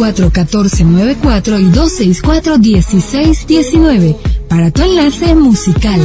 264-1494 y 264-1619 para tu enlace musical.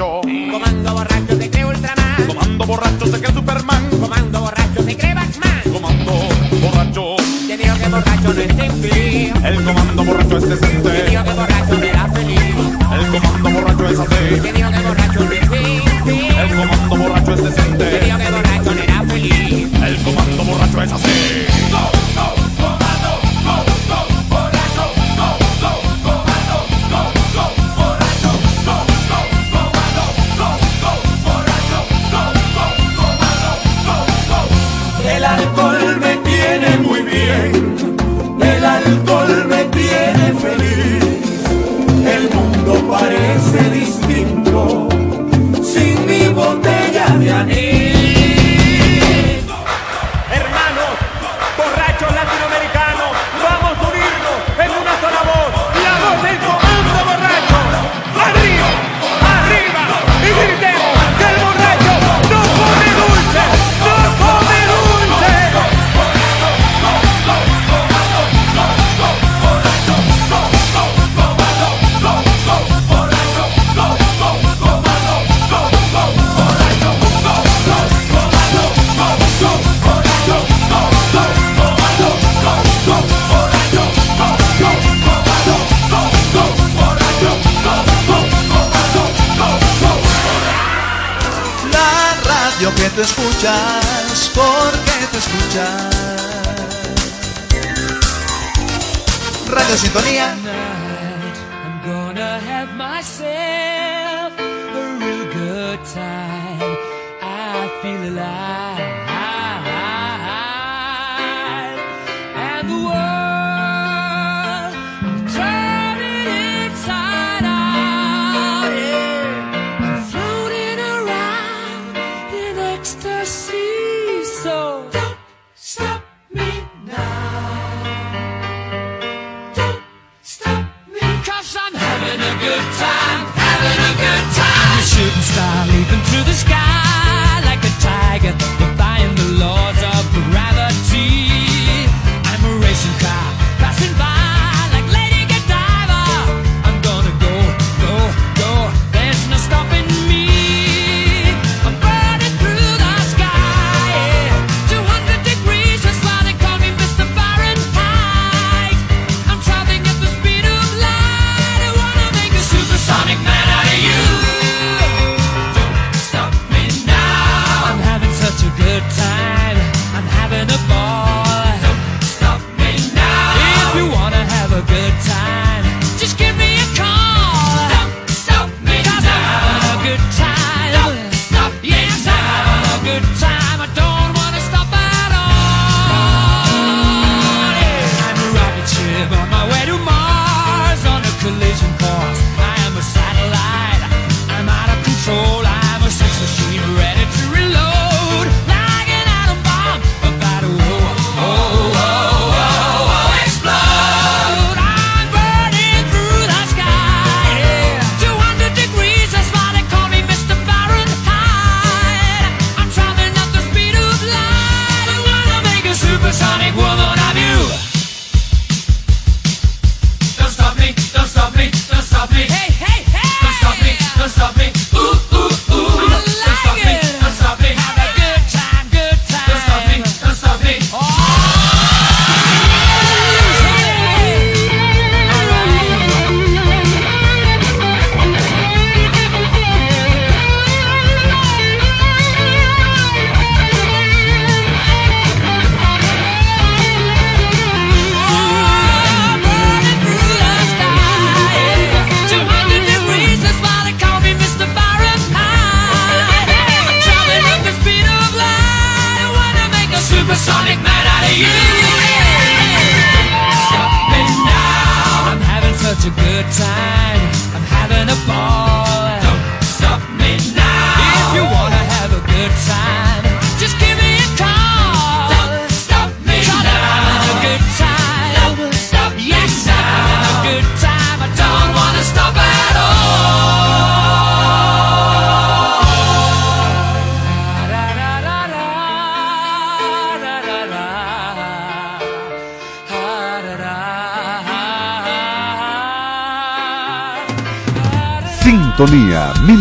Comando borracho se cree Ultraman. Comando borracho se cree Superman. Comando borracho se cree Batman. Comando borracho. Te digo que borracho no es infeliz. El comando borracho es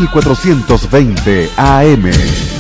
Sintonía 1420 AM.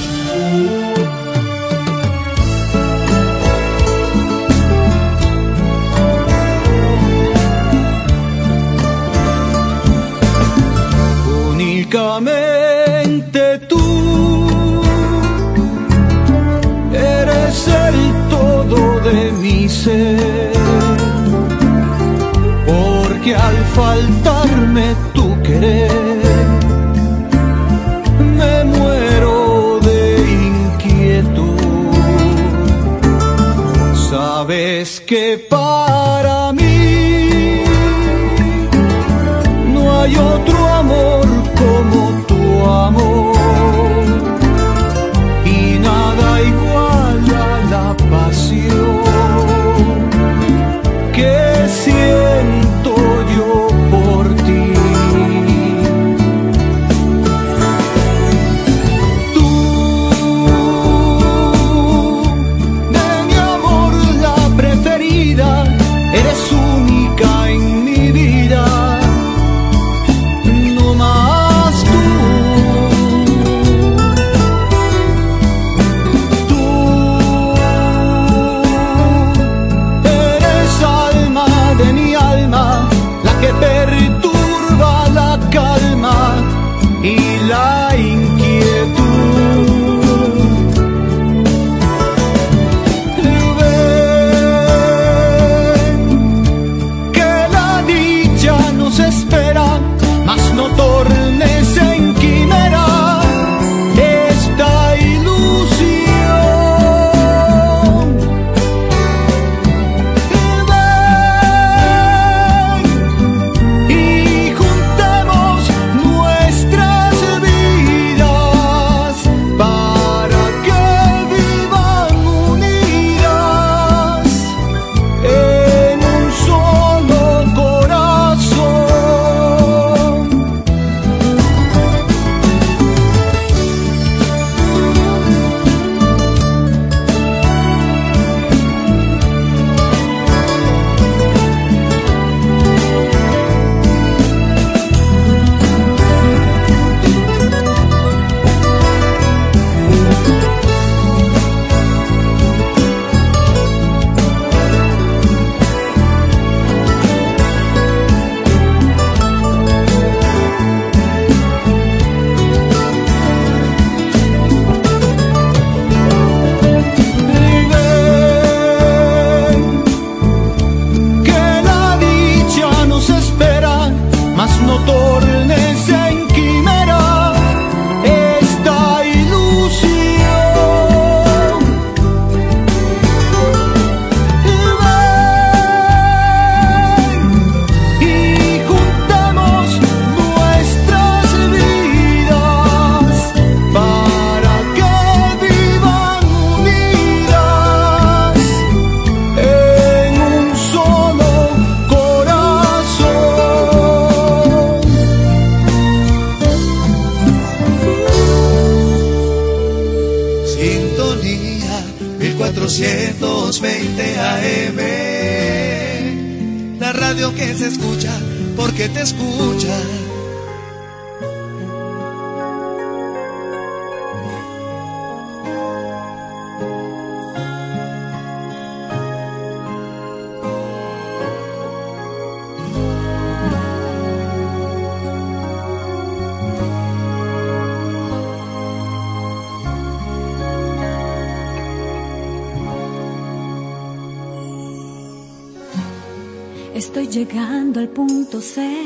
Estoy llegando al punto ser.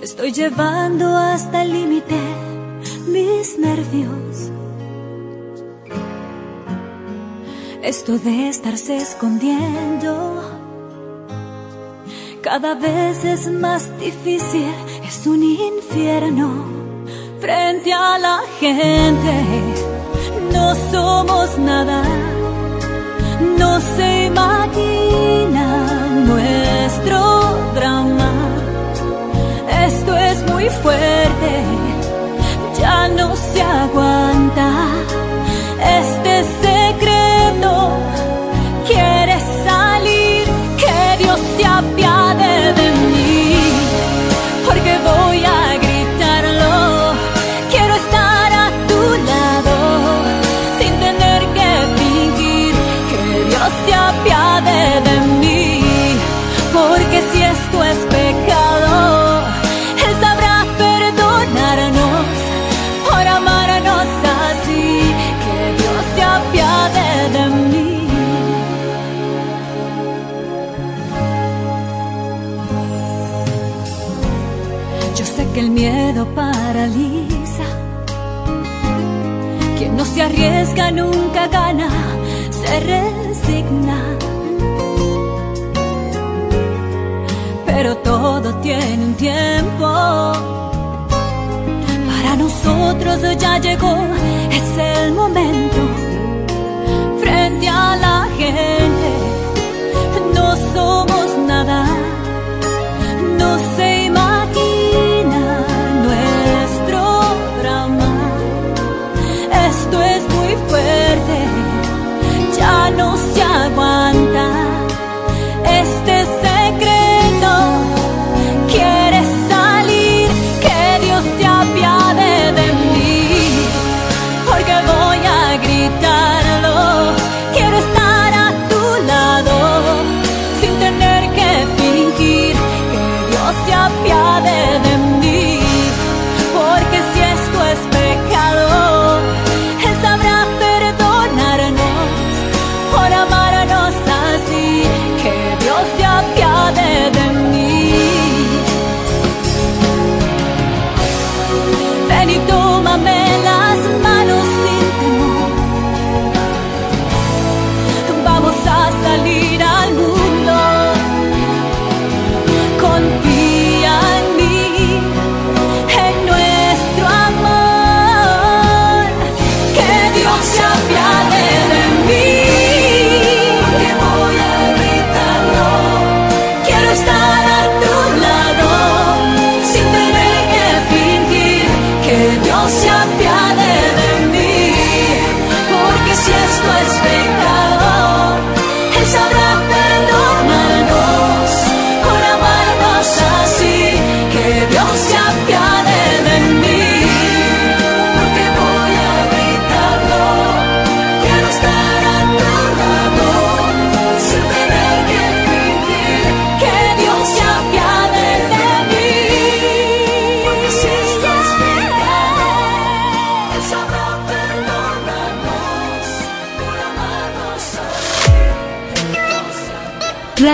Estoy llevando hasta el límite mis nervios. Esto de estarse escondiendo cada vez es más difícil, es un infierno frente a la gente. No somos nada, no se imagina nuestro drama. Esto es muy fuerte, ya no se aguanta. esto es pecado, Él sabrá perdonarnos por amarnos así, que Dios se apiade de mí. Yo sé que el miedo paraliza, quien no se arriesga nunca gana, se resigna. Todo tiene un tiempo. Para nosotros ya llegó, es el momento. Frente a la gente, no somos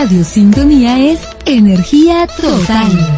Radio Sintonía es energía total.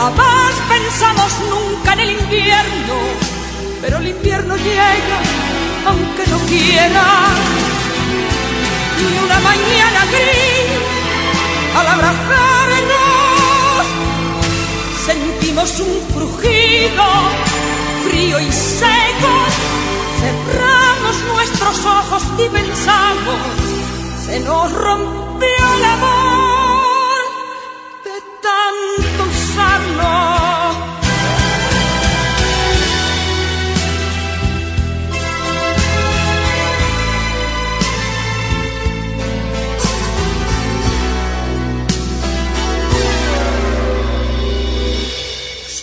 Jamás pensamos nunca en el invierno, pero el invierno llega aunque no quiera. Y una mañana gris, al abrazarnos, sentimos un crujido frío y seco. Cerramos nuestros ojos y pensamos, se nos rompió el amor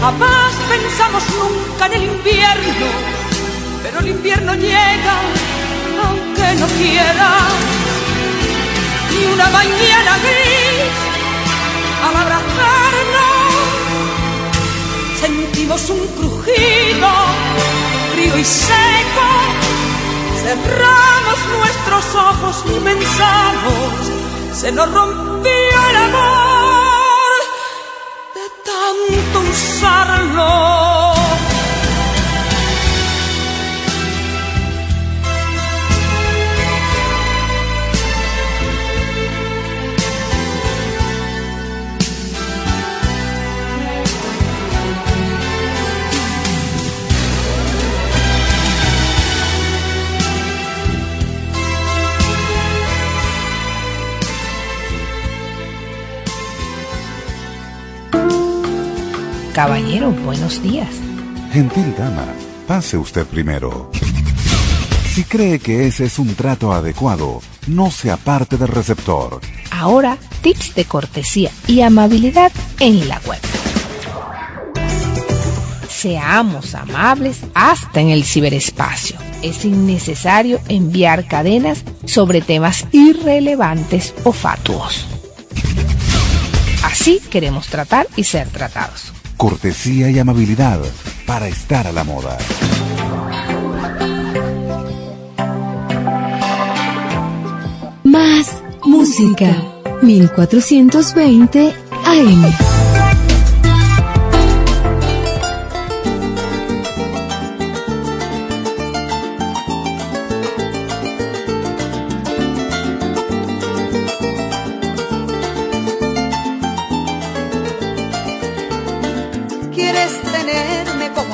Jamás pensamos nunca en el invierno, pero el invierno llega aunque no quiera, ni una mañana gris al abrazarnos sentimos un crujido frío y seco. Cerramos nuestros ojos y pensamos, se nos rompió el amor tanto usarlo. Caballero, buenos días. Gentil dama, pase usted primero. Si cree que ese es un trato adecuado, no se aparte del receptor. Ahora, tips de cortesía y amabilidad en la web. Seamos amables hasta en el ciberespacio. Es innecesario enviar cadenas sobre temas irrelevantes o fatuos. Así queremos tratar y ser tratados cortesía y amabilidad para estar a la moda. Más música. 1420 AM.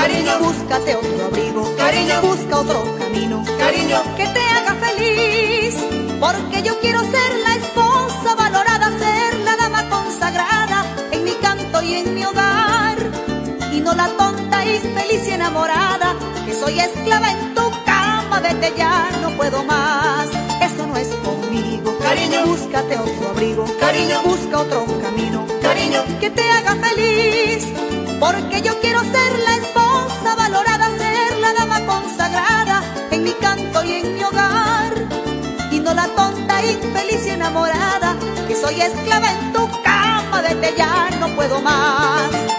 Cariño, búscate otro abrigo. Cariño, busca otro camino. Cariño, que te haga feliz. Porque yo quiero ser la esposa valorada, ser la dama consagrada en mi canto y en mi hogar. Y no la tonta, infeliz y enamorada, que soy esclava en tu cama, vete ya, no puedo más. Eso no es conmigo. Cariño, búscate otro abrigo. Cariño, busca otro camino que te haga feliz, porque yo quiero ser la esposa y no la tonta, infeliz y enamorada, que soy esclava en tu cama, vete ya, no puedo más.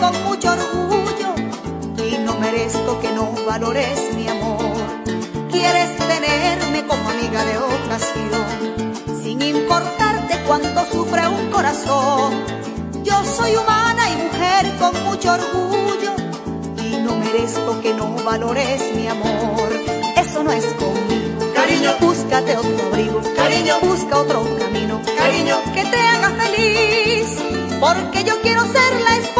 con mucho orgullo y no merezco que no valores mi amor. Quieres tenerme como amiga de ocasión, sin importarte cuánto sufre un corazón. Yo soy humana y mujer con mucho orgullo y no merezco que no valores mi amor. Eso no es conmigo, cariño. Búscate otro abrigo, cariño. Busca otro camino, cariño. Que te haga feliz, porque yo quiero ser la esposa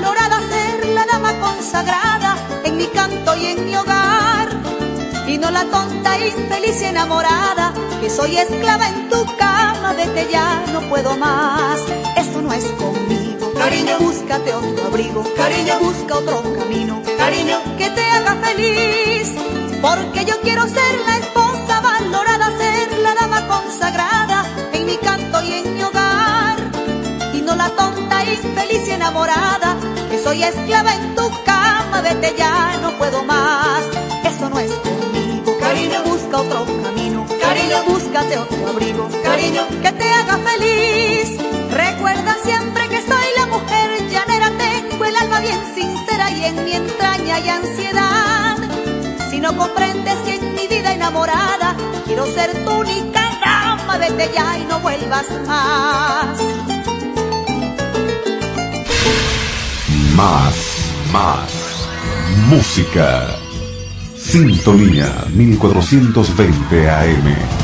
valorada, ser la dama consagrada en mi canto y en mi hogar. Y no la tonta, infeliz y enamorada, que soy esclava en tu cama, vete ya, no puedo más. Eso no es conmigo. Cariño, búscate otro abrigo. Cariño, busca otro camino. Cariño, que te haga feliz. Porque yo quiero ser la esposa valorada, ser la dama consagrada tonta, infeliz y enamorada, que soy esclava en tu cama, vete ya, no puedo más. Eso no es conmigo. Cariño, busca otro camino. Cariño, búscate otro abrigo. Cariño, que te haga feliz. Recuerda siempre que soy la mujer llanera, tengo el alma bien sincera y en mi entraña hay ansiedad. Si no comprendes que en mi vida enamorada quiero ser tu única dama, vete ya y no vuelvas más. Más, más. Música. Sintonía 1420 AM.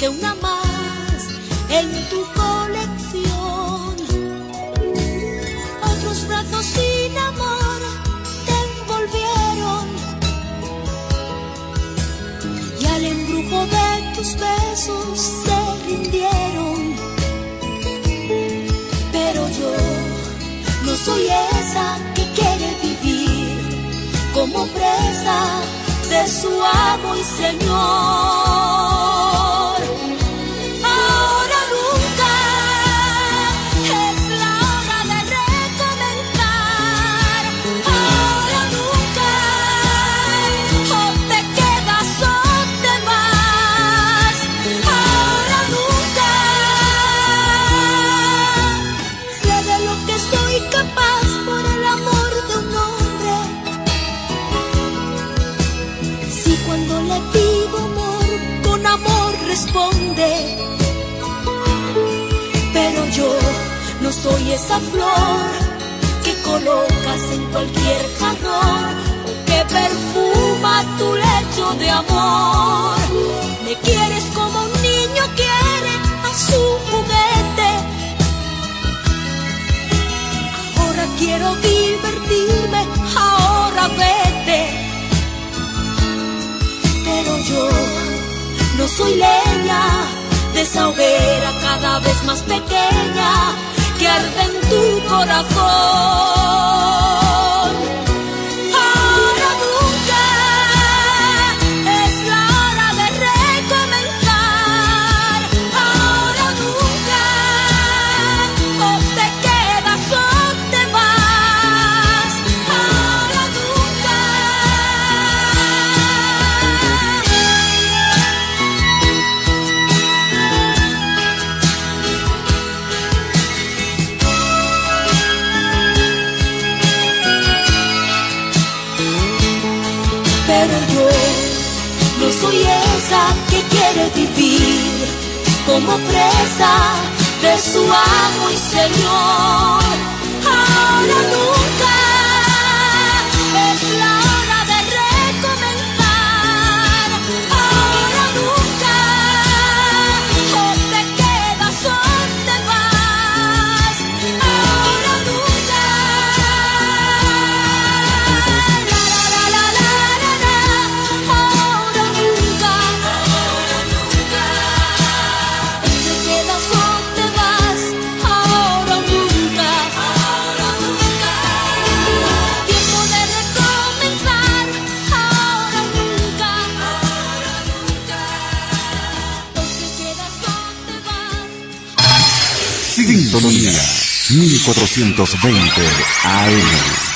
Que una más en tu colección. Otros brazos sin amor te envolvieron y al embrujo de tus besos se rindieron. Pero yo no soy esa que quiere vivir como presa de su amo y señor. Soy esa flor que colocas en cualquier jarrón o que perfuma tu lecho de amor. Me quieres como un niño quiere a su juguete. Ahora quiero divertirme, ahora vete pero yo no soy leña de esa hoguera cada vez más pequeña que arde en tu corazón. Como presa de su amo y señor. Ahora nunca 1420 AM.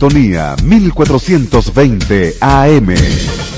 Sintonía 1420 AM.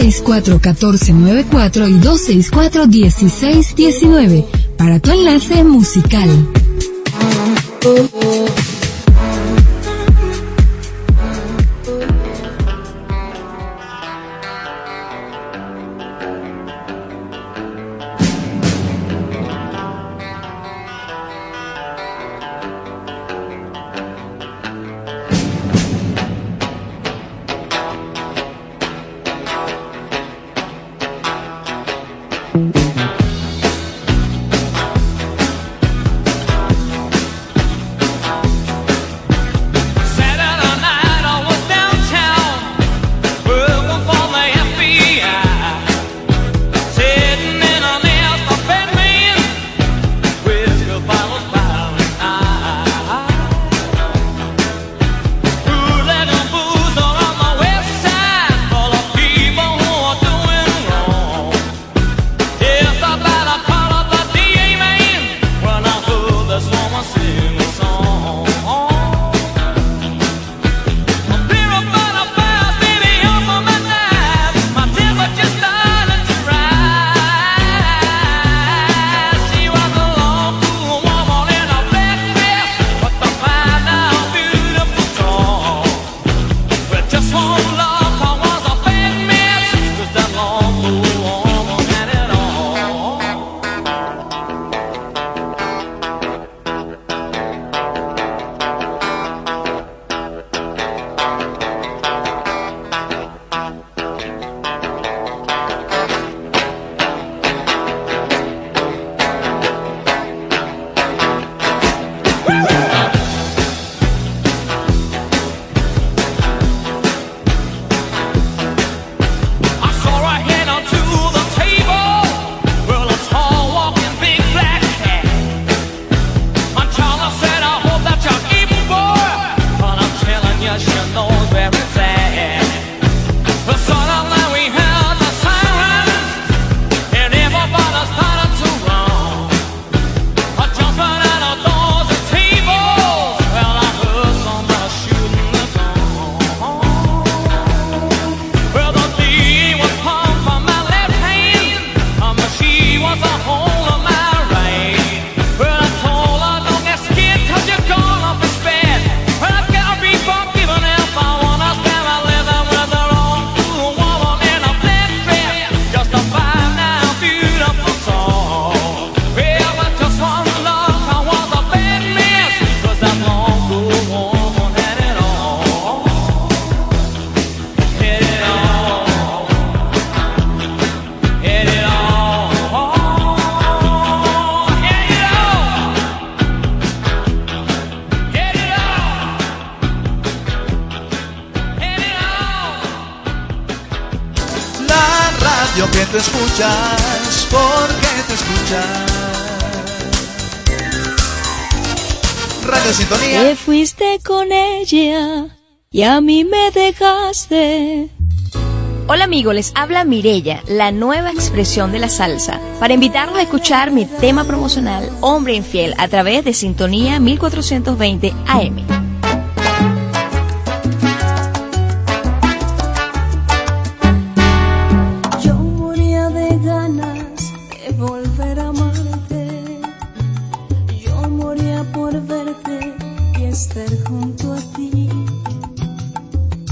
264-1494 y 264-1619 para tu enlace musical. Y a mí me dejaste. Hola amigos, les habla Mirella, la nueva expresión de la salsa, para invitarlos a escuchar mi tema promocional Hombre Infiel a través de Sintonía 1420 AM.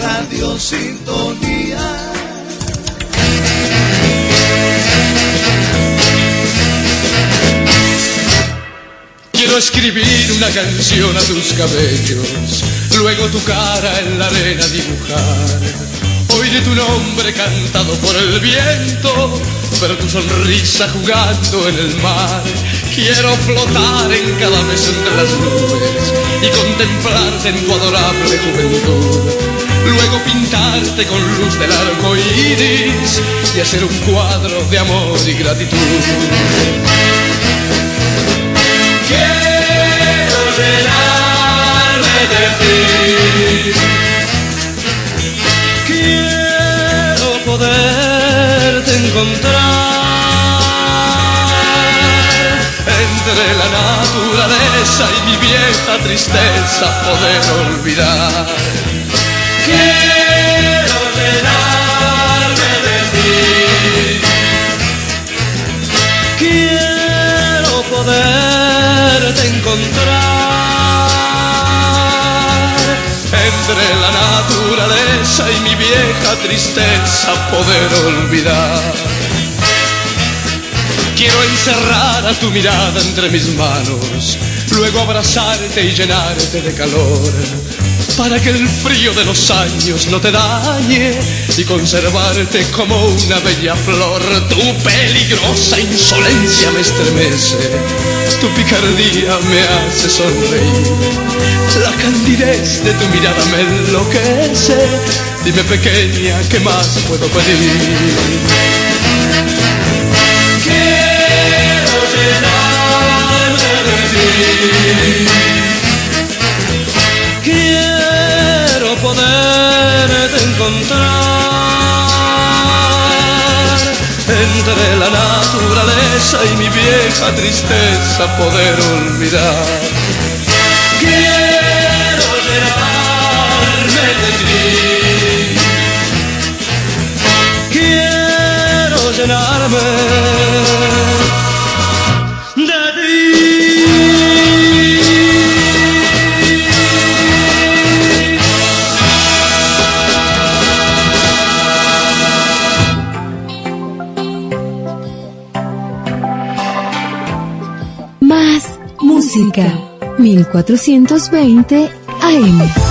Radio Sintonía. Quiero escribir una canción a tus cabellos, luego tu cara en la arena dibujar. Oíré tu nombre cantado por el viento, pero tu sonrisa jugando en el mar. Quiero flotar en cada mes entre las nubes y contemplarte en tu adorable juventud Luego pintarte con luz del arco iris y hacer un cuadro de amor y gratitud. Quiero llenarme de ti. Quiero poderte encontrar entre la naturaleza y mi vieja tristeza poder olvidar. Entre la naturaleza y mi vieja tristeza poder olvidar. Quiero encerrar a tu mirada entre mis manos, luego abrazarte y llenarte de calor, para que el frío de los años no te dañe y conservarte como una bella flor. Tu peligrosa insolencia me estremece, tu picardía me hace sonreír, la candidez de tu mirada me enloquece. Dime pequeña, ¿qué más puedo pedir? Quiero poderte encontrar entre la naturaleza y mi vieja tristeza poder olvidar. Quiero llenarme de ti. Quiero llenarme 1420 AM.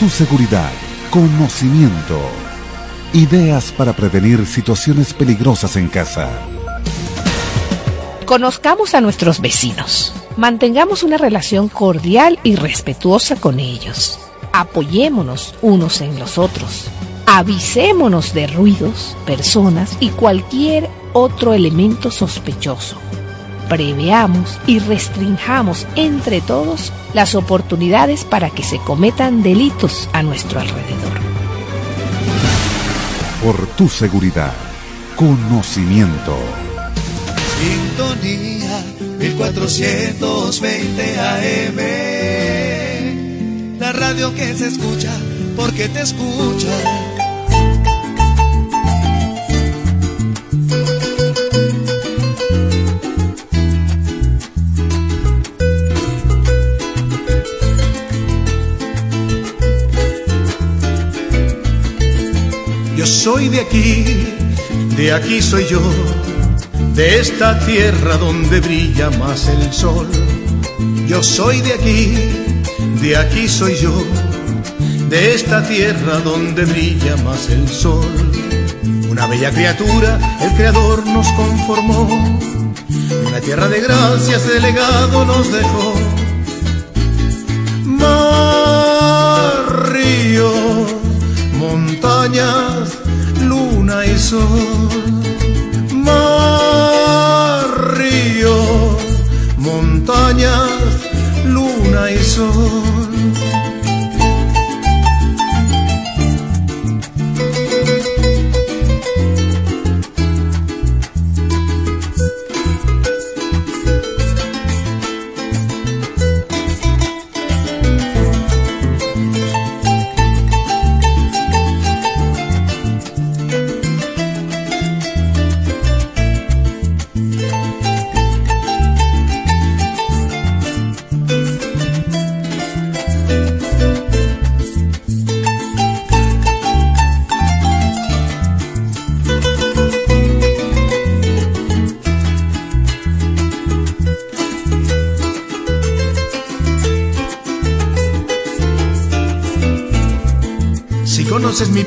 Tu seguridad, conocimiento. Ideas para prevenir situaciones peligrosas en casa. Conozcamos a nuestros vecinos. Mantengamos una relación cordial y respetuosa con ellos. Apoyémonos unos en los otros. Avisémonos de ruidos, personas y cualquier otro elemento sospechoso. Preveamos y restringamos entre todos las oportunidades para que se cometan delitos a nuestro alrededor. Por tu seguridad, conocimiento. Sintonía 1420 AM. La radio que se escucha porque te escucha. Soy de aquí, de aquí soy yo, de esta tierra donde brilla más el sol. Yo soy de aquí, de aquí soy yo, de esta tierra donde brilla más el sol. Una bella criatura el Creador nos conformó, una tierra de gracias de legado nos dejó. Mar, ríos, montañas, luna y sol. Mar, ríos, montañas, luna y sol.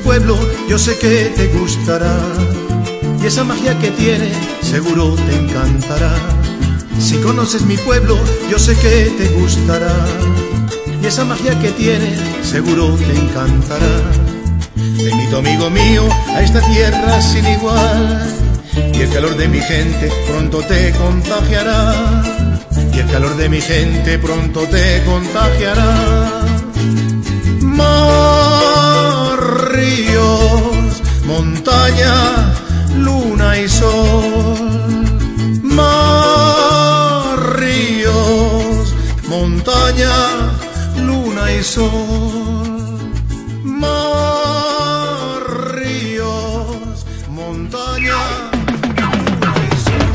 Pueblo, yo sé que te gustará. Y esa magia que tiene, seguro te encantará. Si conoces mi pueblo, yo sé que te gustará. Y esa magia que tiene, seguro te encantará. Te invito, amigo mío, a esta tierra sin igual. Y el calor de mi gente pronto te contagiará. Y el calor de mi gente pronto te contagiará. Montaña, luna y sol. Mar, ríos, montaña, luna y sol. Mar, ríos, montaña.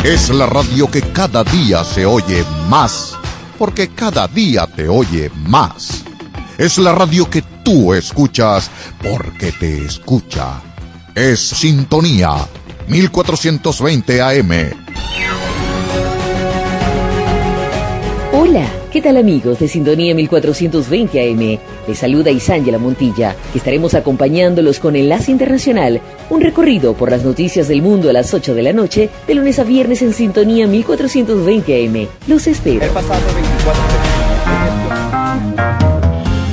Es la radio que cada día se oye más, porque cada día te oye más. Es la radio que tú escuchas porque te escucha. Es Sintonía 1420 AM. Hola, ¿qué tal amigos de Sintonía 1420 AM? Les saluda Isángela Montilla, que estaremos acompañándolos con Enlace Internacional, un recorrido por las noticias del mundo a las 8 de la noche, de lunes a viernes en Sintonía 1420 AM. Los espero.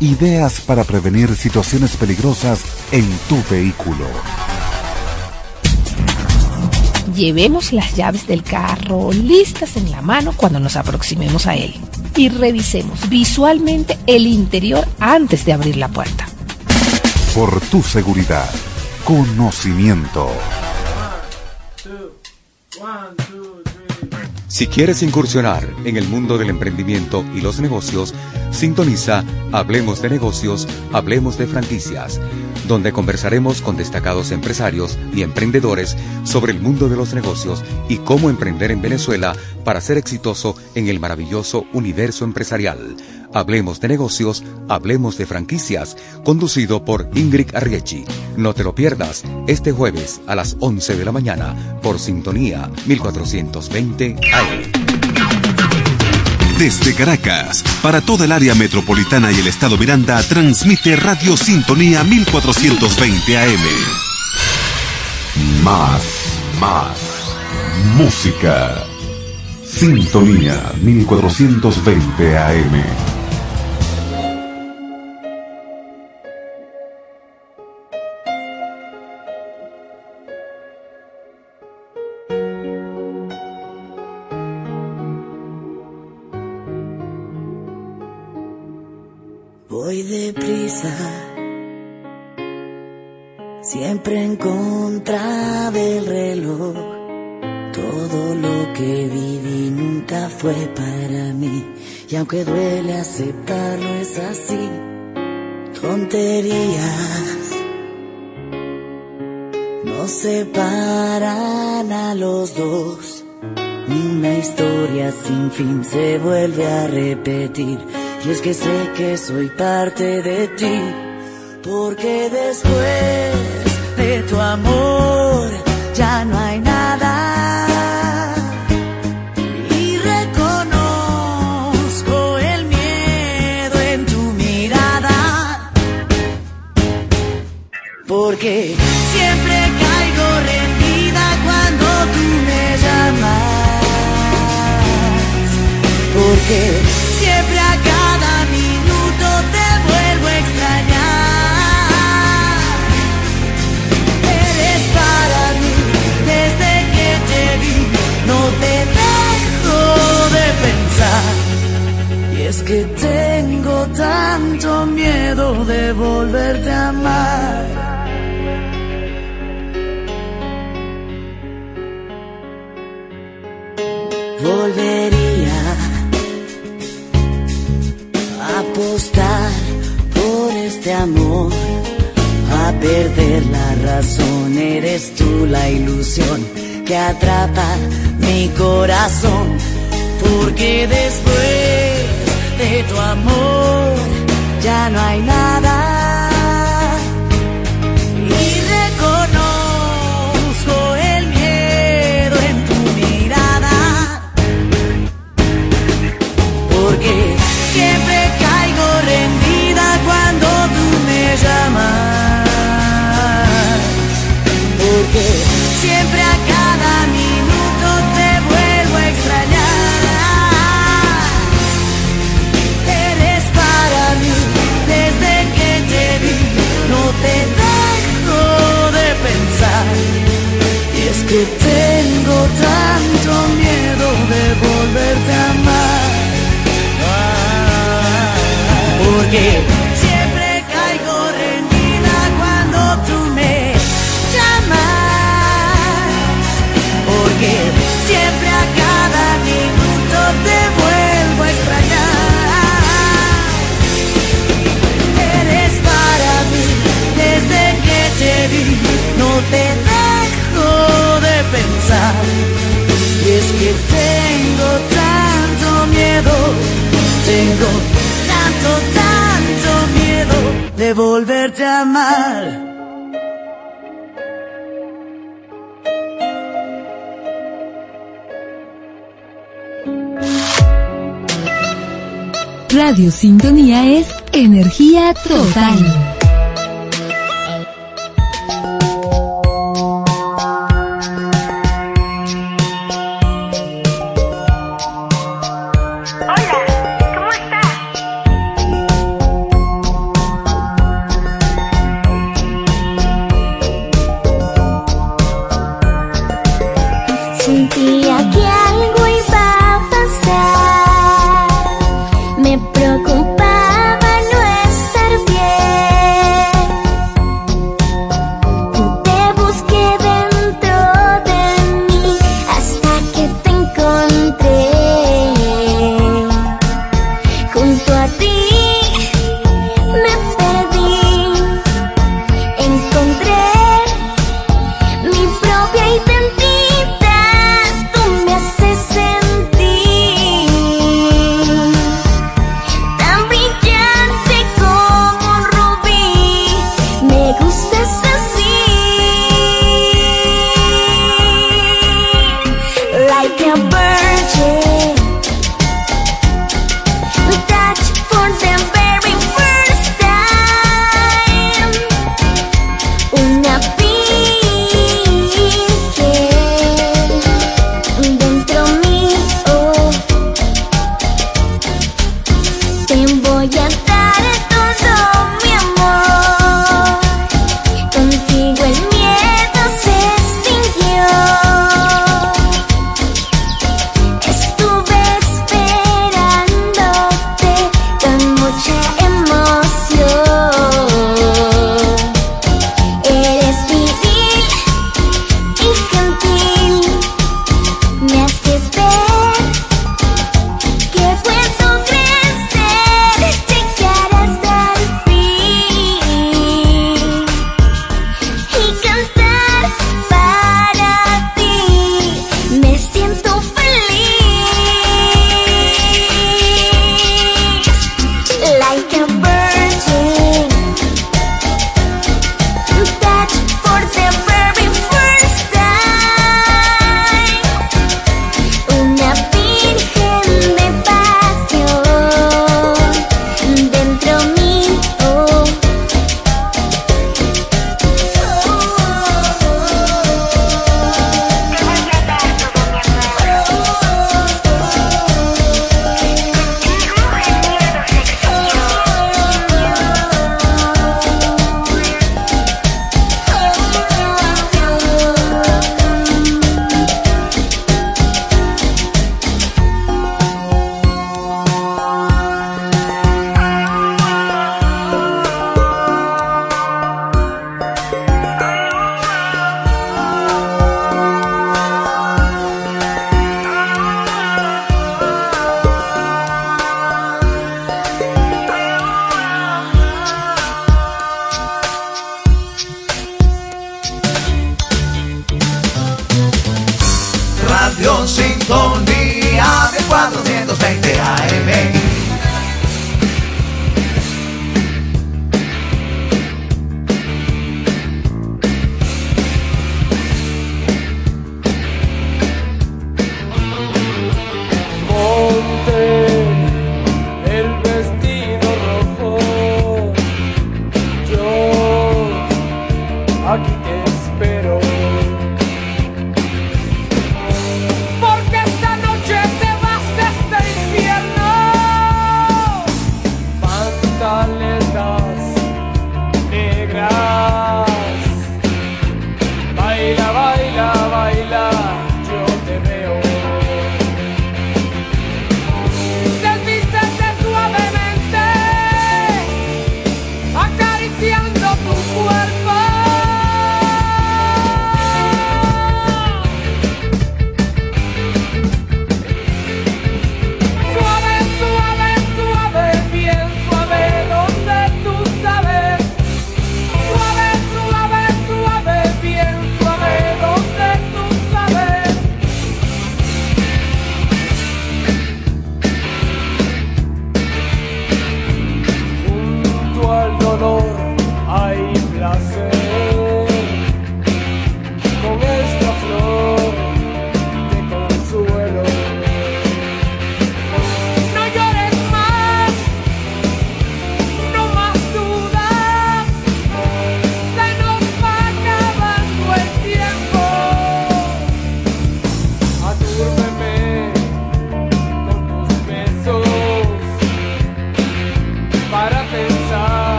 Ideas para prevenir situaciones peligrosas en tu vehículo. Llevemos las llaves del carro listas en la mano cuando nos aproximemos a él y revisemos visualmente el interior antes de abrir la puerta. Por tu seguridad, conocimiento. Si quieres incursionar en el mundo del emprendimiento y los negocios, sintoniza Hablemos de negocios, Hablemos de franquicias, donde conversaremos con destacados empresarios y emprendedores sobre el mundo de los negocios y cómo emprender en Venezuela para ser exitoso en el maravilloso universo empresarial. Hablemos de negocios, hablemos de franquicias, conducido por Ingrid Arriechi. No te lo pierdas este jueves a las 11 de la mañana por Sintonía 1420 AM. Desde Caracas, para toda el área metropolitana y el estado Miranda, transmite Radio Sintonía 1420 AM. Más, más, música. Sintonía 1420 AM. Siempre en contra del reloj. Todo lo que viví nunca fue para mí, y aunque duele aceptarlo, es así. Tonterías nos separan a los dos. Una historia sin fin se vuelve a repetir. Y es que sé que soy parte de ti, porque después de tu amor ya no hay nada. Y reconozco el miedo en tu mirada, porque siempre caigo rendida cuando tú me llamas, porque que tengo tanto miedo de volverte a amar. Volvería apostar por este amor, a perder la razón, eres tú la ilusión que atrapa mi corazón, porque después de tu amor ya no hay nada. Porque siempre caigo rendida cuando tú me llamas. Porque siempre a cada minuto te vuelvo a extrañar. Eres para mí desde que te vi, no te dejo de pensar. Y es que tengo tanto miedo, tengo tanto, tanto de volverte a amar. Radio Sintonía es energía total.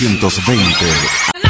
1420.